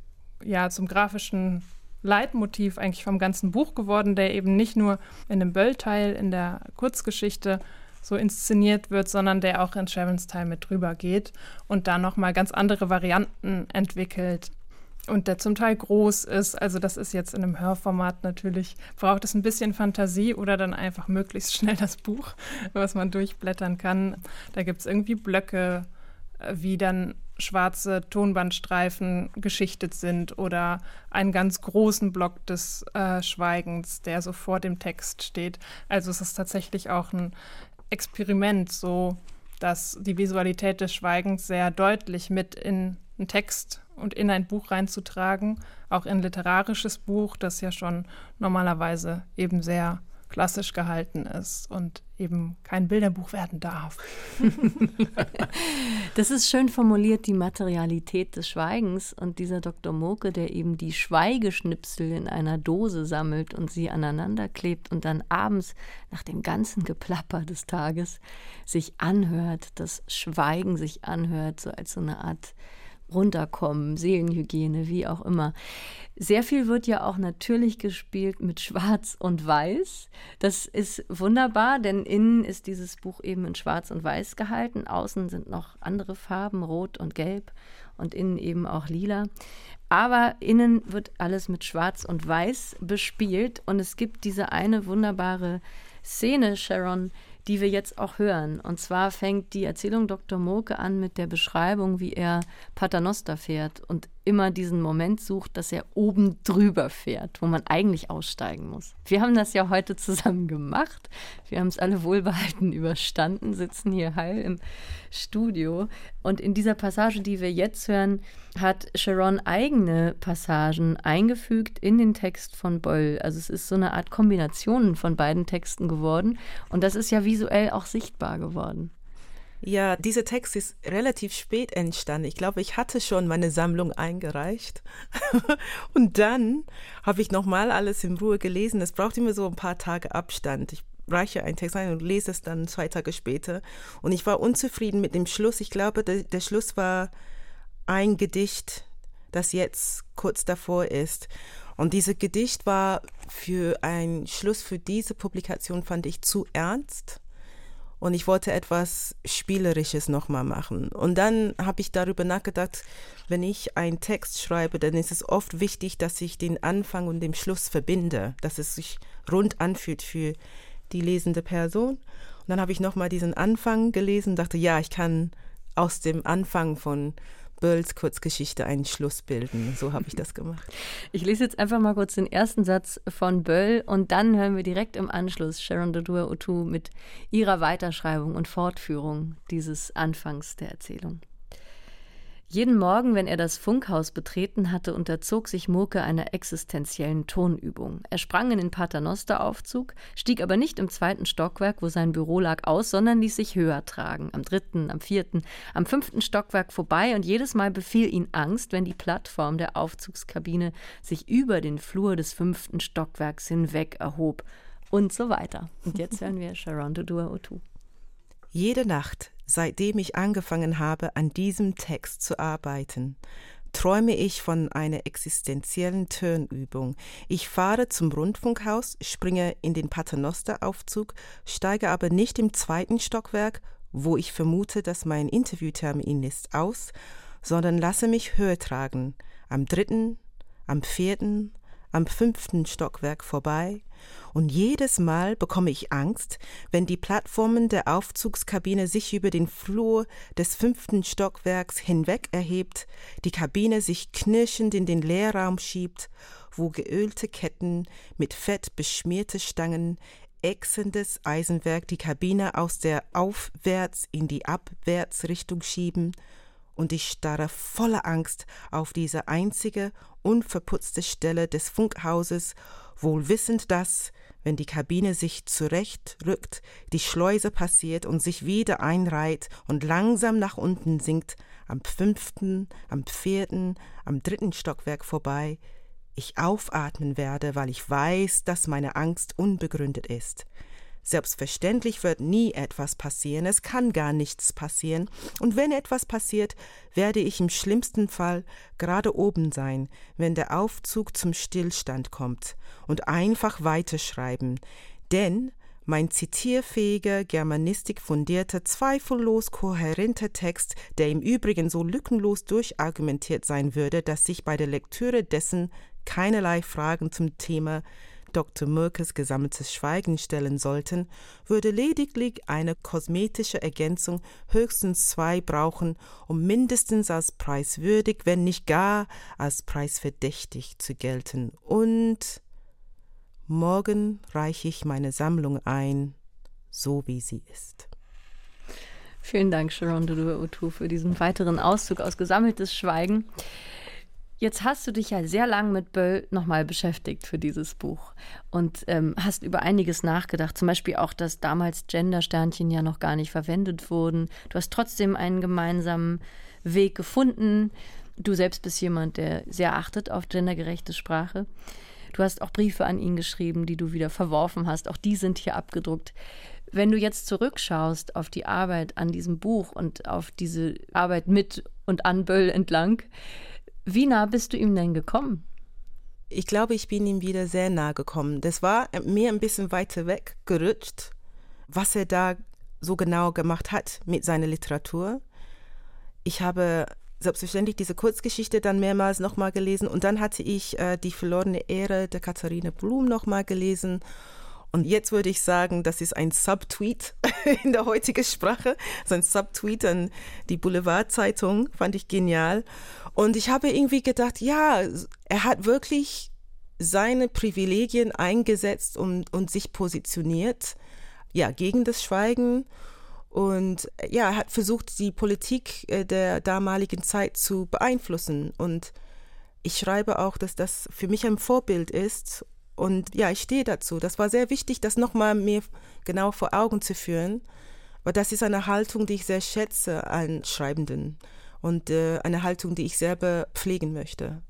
ja, zum grafischen Leitmotiv eigentlich vom ganzen Buch geworden, der eben nicht nur in dem Böll-Teil in der Kurzgeschichte so inszeniert wird, sondern der auch in Sharons Teil mit drüber geht und da nochmal ganz andere Varianten entwickelt und der zum Teil groß ist. Also das ist jetzt in einem Hörformat natürlich, braucht es ein bisschen Fantasie oder dann einfach möglichst schnell das Buch, was man durchblättern kann. Da gibt es irgendwie Blöcke, äh, wie dann schwarze Tonbandstreifen geschichtet sind oder einen ganz großen Block des äh, Schweigens, der so vor dem Text steht. Also es ist tatsächlich auch ein Experiment, so dass die Visualität des Schweigens sehr deutlich mit in einen Text und in ein Buch reinzutragen, auch in ein literarisches Buch, das ja schon normalerweise eben sehr klassisch gehalten ist und eben kein Bilderbuch werden darf. das ist schön formuliert, die Materialität des Schweigens. Und dieser Dr. Moke, der eben die Schweigeschnipsel in einer Dose sammelt und sie aneinander klebt und dann abends nach dem ganzen Geplapper des Tages sich anhört, das Schweigen sich anhört, so als so eine Art runterkommen, Seelenhygiene, wie auch immer. Sehr viel wird ja auch natürlich gespielt mit Schwarz und Weiß. Das ist wunderbar, denn innen ist dieses Buch eben in Schwarz und Weiß gehalten. Außen sind noch andere Farben, Rot und Gelb und innen eben auch Lila. Aber innen wird alles mit Schwarz und Weiß bespielt und es gibt diese eine wunderbare Szene, Sharon, die wir jetzt auch hören. Und zwar fängt die Erzählung Dr. Moke an mit der Beschreibung, wie er Paternoster fährt. Und immer diesen Moment sucht, dass er oben drüber fährt, wo man eigentlich aussteigen muss. Wir haben das ja heute zusammen gemacht. Wir haben es alle wohlbehalten überstanden, sitzen hier heil im Studio. Und in dieser Passage, die wir jetzt hören, hat Sharon eigene Passagen eingefügt in den Text von Boll. Also es ist so eine Art Kombination von beiden Texten geworden. Und das ist ja visuell auch sichtbar geworden. Ja, dieser Text ist relativ spät entstanden. Ich glaube, ich hatte schon meine Sammlung eingereicht. und dann habe ich nochmal alles in Ruhe gelesen. Es braucht immer so ein paar Tage Abstand. Ich reiche einen Text ein und lese es dann zwei Tage später. Und ich war unzufrieden mit dem Schluss. Ich glaube, der, der Schluss war ein Gedicht, das jetzt kurz davor ist. Und dieses Gedicht war für einen Schluss für diese Publikation, fand ich, zu ernst und ich wollte etwas Spielerisches nochmal machen. Und dann habe ich darüber nachgedacht, wenn ich einen Text schreibe, dann ist es oft wichtig, dass ich den Anfang und den Schluss verbinde, dass es sich rund anfühlt für die lesende Person. Und dann habe ich nochmal diesen Anfang gelesen dachte, ja, ich kann aus dem Anfang von Bölls Kurzgeschichte einen Schluss bilden. So habe ich das gemacht. Ich lese jetzt einfach mal kurz den ersten Satz von Böll und dann hören wir direkt im Anschluss Sharon Dodua Otu mit ihrer Weiterschreibung und Fortführung dieses Anfangs der Erzählung. Jeden Morgen, wenn er das Funkhaus betreten hatte, unterzog sich Murke einer existenziellen Tonübung. Er sprang in den Paternosteraufzug, stieg aber nicht im zweiten Stockwerk, wo sein Büro lag, aus, sondern ließ sich höher tragen. Am dritten, am vierten, am fünften Stockwerk vorbei und jedes Mal befiel ihn Angst, wenn die Plattform der Aufzugskabine sich über den Flur des fünften Stockwerks hinweg erhob. Und so weiter. Und jetzt hören wir Sharon Dodua Otu. Jede Nacht Seitdem ich angefangen habe, an diesem Text zu arbeiten, träume ich von einer existenziellen Turnübung. Ich fahre zum Rundfunkhaus, springe in den Paternosteraufzug, steige aber nicht im zweiten Stockwerk, wo ich vermute, dass mein Interviewtermin ist, aus, sondern lasse mich höher tragen, am dritten, am vierten, am fünften Stockwerk vorbei, und jedes Mal bekomme ich Angst, wenn die Plattformen der Aufzugskabine sich über den Flur des fünften Stockwerks hinweg erhebt, die Kabine sich knirschend in den Leerraum schiebt, wo geölte Ketten mit Fett beschmierte Stangen ächzendes Eisenwerk die Kabine aus der Aufwärts in die Abwärtsrichtung schieben, und ich starre voller Angst auf diese einzige unverputzte Stelle des Funkhauses, wohl wissend, dass, wenn die Kabine sich zurechtrückt, die Schleuse passiert und sich wieder einreiht und langsam nach unten sinkt, am fünften, am vierten, am dritten Stockwerk vorbei, ich aufatmen werde, weil ich weiß, dass meine Angst unbegründet ist. Selbstverständlich wird nie etwas passieren, es kann gar nichts passieren, und wenn etwas passiert, werde ich im schlimmsten Fall gerade oben sein, wenn der Aufzug zum Stillstand kommt, und einfach weiterschreiben, denn mein zitierfähiger, Germanistik fundierter, zweifellos kohärenter Text, der im Übrigen so lückenlos durchargumentiert sein würde, dass sich bei der Lektüre dessen keinerlei Fragen zum Thema Dr. Mürkes gesammeltes Schweigen stellen sollten, würde lediglich eine kosmetische Ergänzung höchstens zwei brauchen, um mindestens als preiswürdig, wenn nicht gar als preisverdächtig zu gelten. Und morgen reiche ich meine Sammlung ein, so wie sie ist. Vielen Dank, Sharon Dudu für diesen weiteren Auszug aus Gesammeltes Schweigen. Jetzt hast du dich ja sehr lang mit Böll nochmal beschäftigt für dieses Buch und ähm, hast über einiges nachgedacht. Zum Beispiel auch, dass damals Gendersternchen ja noch gar nicht verwendet wurden. Du hast trotzdem einen gemeinsamen Weg gefunden. Du selbst bist jemand, der sehr achtet auf gendergerechte Sprache. Du hast auch Briefe an ihn geschrieben, die du wieder verworfen hast. Auch die sind hier abgedruckt. Wenn du jetzt zurückschaust auf die Arbeit an diesem Buch und auf diese Arbeit mit und an Böll entlang, wie nah bist du ihm denn gekommen? Ich glaube, ich bin ihm wieder sehr nah gekommen. Das war mir ein bisschen weiter weg gerutscht, was er da so genau gemacht hat mit seiner Literatur. Ich habe selbstverständlich diese Kurzgeschichte dann mehrmals nochmal gelesen und dann hatte ich äh, die verlorene Ehre der Katharina Blum nochmal gelesen Und jetzt würde ich sagen, das ist ein Subtweet in der heutigen Sprache. So ein Subtweet an die Boulevardzeitung, fand ich genial. Und ich habe irgendwie gedacht, ja, er hat wirklich seine Privilegien eingesetzt und, und sich positioniert, ja, gegen das Schweigen. Und ja, er hat versucht, die Politik äh, der damaligen Zeit zu beeinflussen. Und ich schreibe auch, dass das für mich ein Vorbild ist und ja, ich stehe dazu. Das war sehr wichtig, das nochmal mir genau vor Augen zu führen, weil das ist eine Haltung, die ich sehr schätze an Schreibenden und äh, eine Haltung, die ich selber pflegen möchte.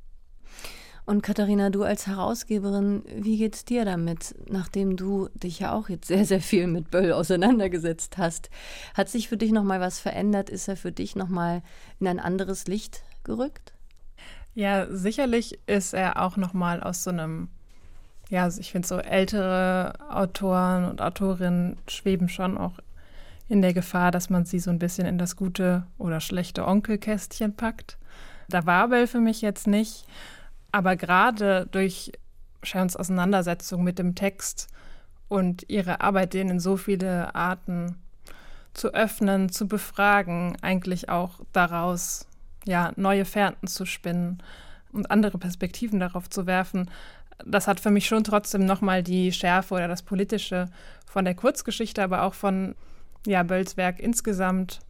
Und Katharina, du als Herausgeberin, wie geht's dir damit, nachdem du dich ja auch jetzt sehr, sehr viel mit Böll auseinandergesetzt hast? Hat sich für dich nochmal was verändert? Ist er für dich nochmal in ein anderes Licht gerückt? Ja, sicherlich ist er auch nochmal aus so einem ja, also ich finde so ältere Autoren und Autorinnen schweben schon auch in der Gefahr, dass man sie so ein bisschen in das gute oder schlechte Onkelkästchen packt. Da war Bell für mich jetzt nicht, aber gerade durch Sharons Auseinandersetzung mit dem Text und ihre Arbeit, den in so viele Arten zu öffnen, zu befragen, eigentlich auch daraus ja neue Fährten zu spinnen und andere Perspektiven darauf zu werfen, das hat für mich schon trotzdem nochmal die Schärfe oder das Politische von der Kurzgeschichte, aber auch von ja, Bölls Werk insgesamt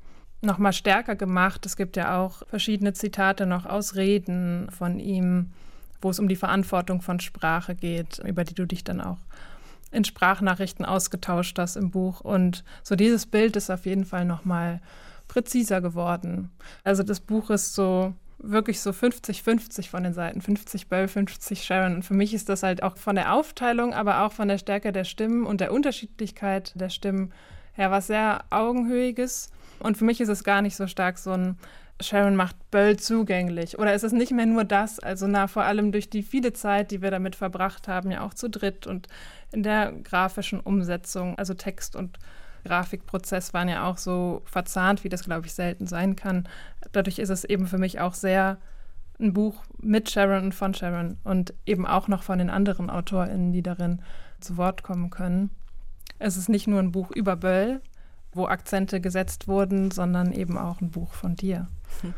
nochmal stärker gemacht. Es gibt ja auch verschiedene Zitate noch aus Reden von ihm, wo es um die Verantwortung von Sprache geht, über die du dich dann auch in Sprachnachrichten ausgetauscht hast im Buch. Und so dieses Bild ist auf jeden Fall nochmal präziser geworden. Also das Buch ist so wirklich so 50-50 von den Seiten. 50 Bell, 50 Sharon. Und für mich ist das halt auch von der Aufteilung, aber auch von der Stärke der Stimmen und der Unterschiedlichkeit der Stimmen her was sehr Augenhöhiges. Und für mich ist es gar nicht so stark so ein Sharon macht Böll zugänglich. Oder ist es nicht mehr nur das? Also na, vor allem durch die viele Zeit, die wir damit verbracht haben, ja auch zu dritt und in der grafischen Umsetzung, also Text und Grafikprozess waren ja auch so verzahnt, wie das, glaube ich, selten sein kann. Dadurch ist es eben für mich auch sehr ein Buch mit Sharon und von Sharon und eben auch noch von den anderen AutorInnen, die darin zu Wort kommen können. Es ist nicht nur ein Buch über Böll, wo Akzente gesetzt wurden, sondern eben auch ein Buch von dir. Hm.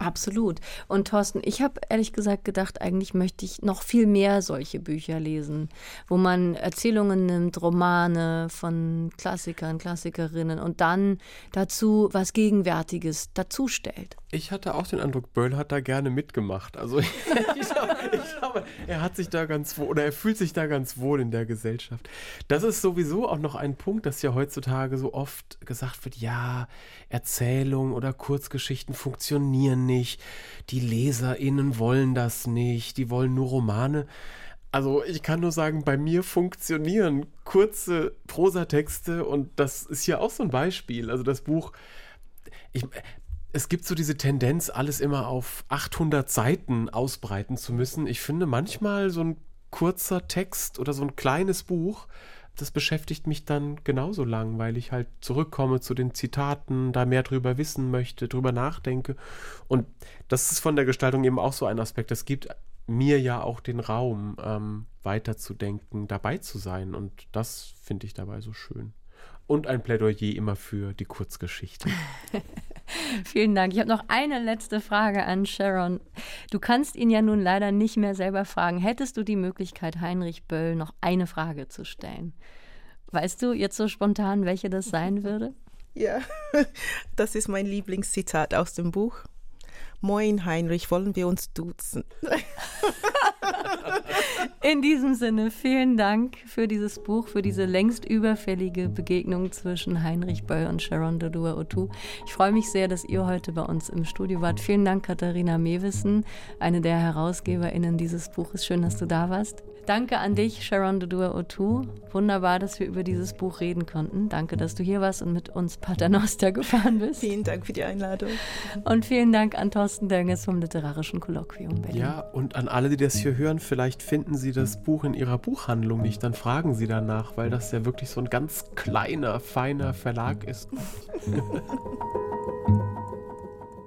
Absolut. Und Thorsten, ich habe ehrlich gesagt gedacht, eigentlich möchte ich noch viel mehr solche Bücher lesen, wo man Erzählungen nimmt, Romane von Klassikern, Klassikerinnen und dann dazu was Gegenwärtiges dazustellt. Ich hatte auch den Eindruck, Böll hat da gerne mitgemacht. Also ich, ich, glaube, er hat sich da ganz wohl oder er fühlt sich da ganz wohl in der Gesellschaft. Das ist sowieso auch noch ein Punkt, dass ja heutzutage so oft gesagt wird, ja, Erzählungen oder Kurzgeschichten funktionieren nicht, die LeserInnen wollen das nicht, die wollen nur Romane. Also ich kann nur sagen, bei mir funktionieren kurze Prosatexte und das ist ja auch so ein Beispiel. Also das Buch, ich, es gibt so diese Tendenz, alles immer auf 800 Seiten ausbreiten zu müssen. Ich finde manchmal so ein kurzer Text oder so ein kleines Buch, das beschäftigt mich dann genauso lang, weil ich halt zurückkomme zu den Zitaten, da mehr drüber wissen möchte, drüber nachdenke. Und das ist von der Gestaltung eben auch so ein Aspekt. Das gibt mir ja auch den Raum, ähm, weiterzudenken, dabei zu sein. Und das finde ich dabei so schön und ein Plädoyer immer für die Kurzgeschichte. Vielen Dank. Ich habe noch eine letzte Frage an Sharon. Du kannst ihn ja nun leider nicht mehr selber fragen. Hättest du die Möglichkeit, Heinrich Böll noch eine Frage zu stellen? Weißt du jetzt so spontan, welche das sein würde? Ja, das ist mein Lieblingszitat aus dem Buch. Moin Heinrich, wollen wir uns duzen? In diesem Sinne, vielen Dank für dieses Buch, für diese längst überfällige Begegnung zwischen Heinrich Böll und Sharon Dodua Otu. Ich freue mich sehr, dass ihr heute bei uns im Studio wart. Vielen Dank, Katharina Mewissen, eine der HerausgeberInnen dieses Buches. Schön, dass du da warst. Danke an dich, Sharon Dodua Otu. Wunderbar, dass wir über dieses Buch reden konnten. Danke, dass du hier warst und mit uns Paternoster gefahren bist. Vielen Dank für die Einladung. Und vielen Dank an Thorsten Dönges vom Literarischen Kolloquium Berlin. Ja, und an alle, die das hier hören, vielleicht finden Sie das Buch in Ihrer Buchhandlung nicht, dann fragen Sie danach, weil das ja wirklich so ein ganz kleiner, feiner Verlag ist.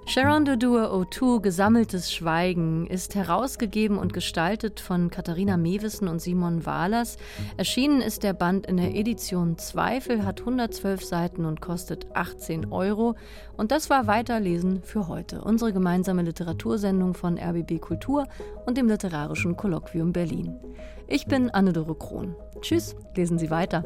Sharon Dodua O2 Gesammeltes Schweigen ist herausgegeben und gestaltet von Katharina Mewissen und Simon Wahlers. Erschienen ist der Band in der Edition Zweifel, hat 112 Seiten und kostet 18 Euro. Und das war Weiterlesen für heute. Unsere gemeinsame Literatursendung von RBB Kultur und dem Literarischen Kolloquium Berlin. Ich bin Anne-Dore Krohn. Tschüss, lesen Sie weiter.